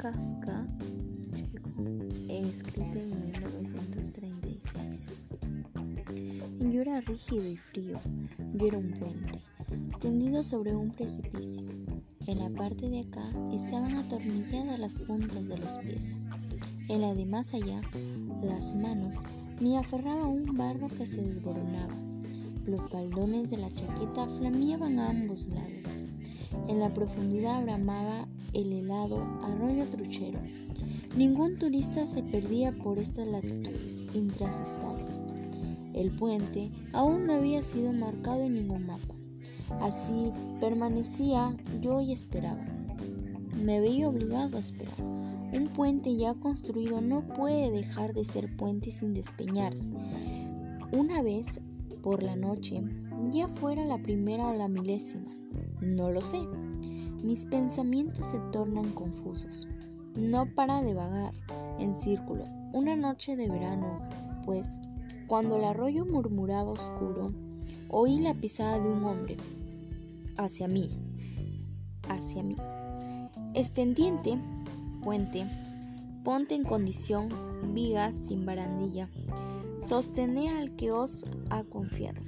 Kafka, checo, escrita en 1936. Yo era rígido y frío. Yo era un puente, tendido sobre un precipicio. En la parte de acá estaban atornilladas las puntas de los pies. En la de más allá, las manos me aferraba un barro que se desboronaba. Los faldones de la chaqueta flameaban a ambos lados. En la profundidad bramaba el helado arroyo truchero. Ningún turista se perdía por estas latitudes intransestables. El puente aún no había sido marcado en ningún mapa. Así permanecía yo y esperaba. Me veía obligado a esperar. Un puente ya construido no puede dejar de ser puente sin despeñarse. Una vez por la noche, ya fuera la primera o la milésima, no lo sé. Mis pensamientos se tornan confusos. No para de vagar en círculo. Una noche de verano, pues, cuando el arroyo murmuraba oscuro, oí la pisada de un hombre hacia mí, hacia mí. Extendiente, puente, ponte en condición, vigas sin barandilla, sostené al que os ha confiado.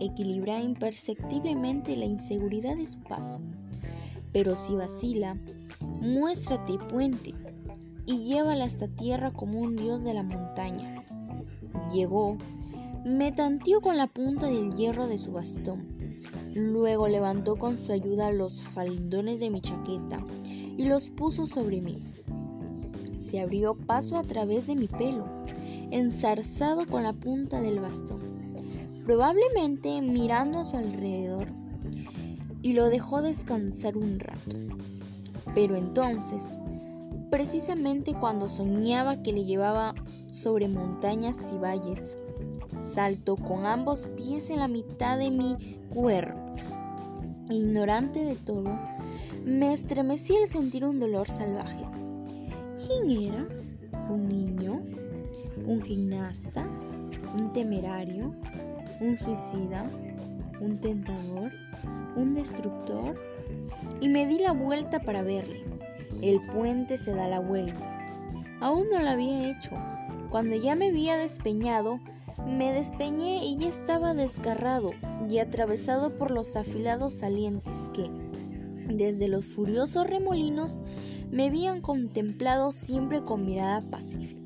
Equilibra imperceptiblemente la inseguridad de su paso, pero si vacila, muéstrate puente y llévala hasta tierra como un dios de la montaña. Llegó, me tanteó con la punta del hierro de su bastón Luego levantó con su ayuda los faldones de mi chaqueta y los puso sobre mí. Se abrió paso a través de mi pelo, enzarzado con la punta del bastón, probablemente mirando a su alrededor, y lo dejó descansar un rato. Pero entonces, precisamente cuando soñaba que le llevaba sobre montañas y valles, saltó con ambos pies en la mitad de mi cuerpo Ignorante de todo, me estremecí al sentir un dolor salvaje. ¿Quién era? ¿Un niño? ¿Un gimnasta? ¿Un temerario? ¿Un suicida? ¿Un tentador? ¿Un destructor? Y me di la vuelta para verle. El puente se da la vuelta. Aún no lo había hecho. Cuando ya me había despeñado, me despeñé y ya estaba desgarrado y atravesado por los afilados salientes que, desde los furiosos remolinos, me habían contemplado siempre con mirada pacífica.